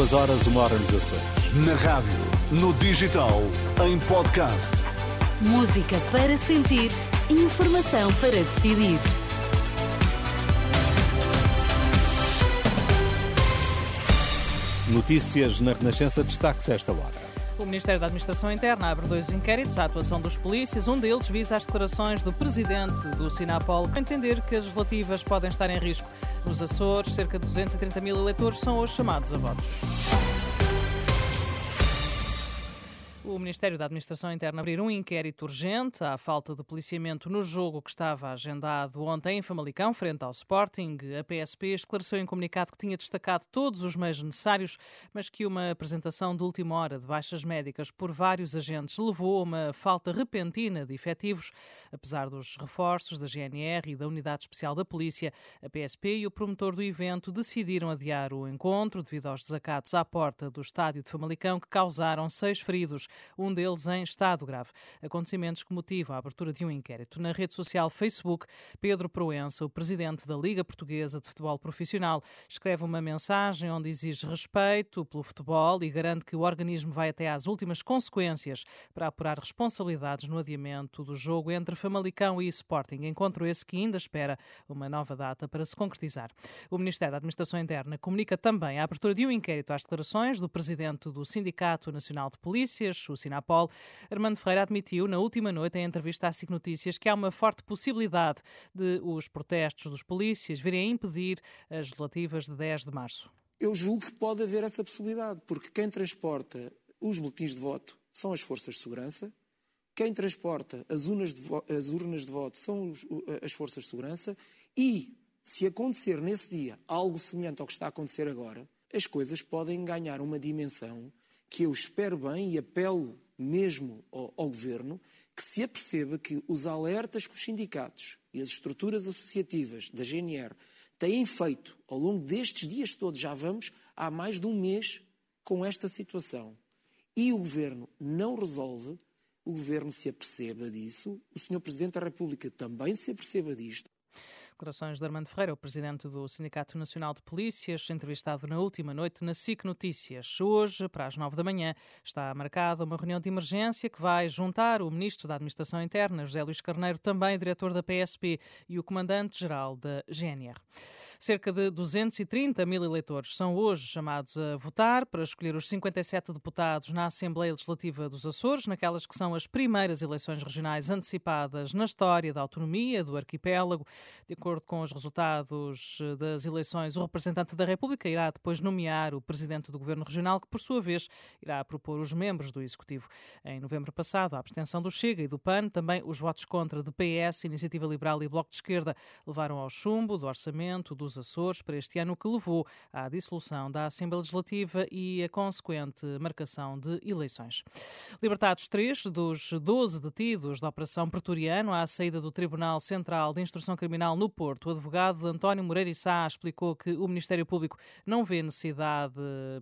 Duas horas, uma hora nos Açores. Na rádio, no digital, em podcast. Música para sentir, informação para decidir. Notícias na Renascença destaques esta hora. O Ministério da Administração Interna abre dois inquéritos à atuação dos polícias. Um deles visa as declarações do presidente do Sinapol, que entender que as legislativas podem estar em risco. Nos Açores, cerca de 230 mil eleitores são hoje chamados a votos. O Ministério da Administração Interna abrir um inquérito urgente à falta de policiamento no jogo que estava agendado ontem em Famalicão, frente ao Sporting. A PSP esclareceu em comunicado que tinha destacado todos os meios necessários, mas que uma apresentação de última hora de baixas médicas por vários agentes levou a uma falta repentina de efetivos. Apesar dos reforços da GNR e da Unidade Especial da Polícia, a PSP e o promotor do evento decidiram adiar o encontro devido aos desacatos à porta do estádio de Famalicão que causaram seis feridos um deles em estado grave. Acontecimentos que motivam a abertura de um inquérito. Na rede social Facebook, Pedro Proença, o presidente da Liga Portuguesa de Futebol Profissional, escreve uma mensagem onde exige respeito pelo futebol e garante que o organismo vai até às últimas consequências para apurar responsabilidades no adiamento do jogo entre Famalicão e Sporting, encontro esse que ainda espera uma nova data para se concretizar. O Ministério da Administração Interna comunica também a abertura de um inquérito às declarações do presidente do Sindicato Nacional de Polícias, o Sinapol, Armando Ferreira admitiu na última noite em entrevista à SIC Notícias que há uma forte possibilidade de os protestos dos polícias virem a impedir as relativas de 10 de março. Eu julgo que pode haver essa possibilidade, porque quem transporta os boletins de voto são as forças de segurança, quem transporta as urnas de, voto, as urnas de voto são os, as forças de segurança e, se acontecer nesse dia algo semelhante ao que está a acontecer agora, as coisas podem ganhar uma dimensão que eu espero bem e apelo mesmo ao, ao, governo que se aperceba que os alertas que os sindicatos e as estruturas associativas da GNR têm feito ao longo destes dias todos, já vamos há mais de um mês com esta situação, e o governo não resolve, o governo se aperceba disso, o senhor Presidente da República também se aperceba disto. Declarações de Armando Ferreira, o presidente do Sindicato Nacional de Polícias, entrevistado na última noite na SIC Notícias. Hoje, para as nove da manhã, está marcada uma reunião de emergência que vai juntar o ministro da Administração Interna, José Luís Carneiro, também o diretor da PSP e o comandante-geral da GNR. Cerca de 230 mil eleitores são hoje chamados a votar para escolher os 57 deputados na Assembleia Legislativa dos Açores, naquelas que são as primeiras eleições regionais antecipadas na história da autonomia do arquipélago. De acordo com os resultados das eleições, o representante da República irá depois nomear o presidente do Governo Regional, que, por sua vez, irá propor os membros do Executivo. Em novembro passado, a abstenção do Chega e do PAN, também os votos contra de PS, Iniciativa Liberal e Bloco de Esquerda levaram ao chumbo do orçamento dos Açores para este ano, que levou à dissolução da Assembleia Legislativa e a consequente marcação de eleições. Libertados três dos 12 detidos da Operação Pretoriano à saída do Tribunal Central de Instrução Criminal no Porto, o advogado António Moreira Sá explicou que o Ministério Público não vê necessidade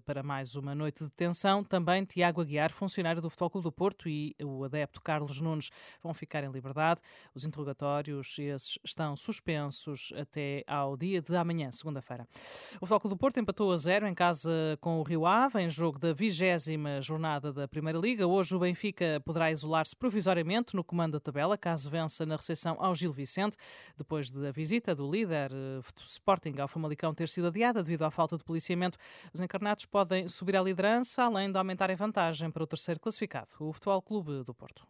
para mais uma noite de detenção. Também Tiago Aguiar, funcionário do Futebol Clube do Porto, e o adepto Carlos Nunes vão ficar em liberdade. Os interrogatórios esses estão suspensos até ao dia de amanhã, segunda-feira. O Futebol Clube do Porto empatou a zero em casa com o Rio Ave, em jogo da vigésima jornada da Primeira Liga. Hoje o Benfica poderá isolar-se provisoriamente no comando da tabela, caso vença na recepção ao Gil Vicente, depois de a visita do líder uh, Sporting ao Famalicão ter sido adiada devido à falta de policiamento. Os encarnados podem subir à liderança, além de aumentar a vantagem para o terceiro classificado, o Futebol Clube do Porto.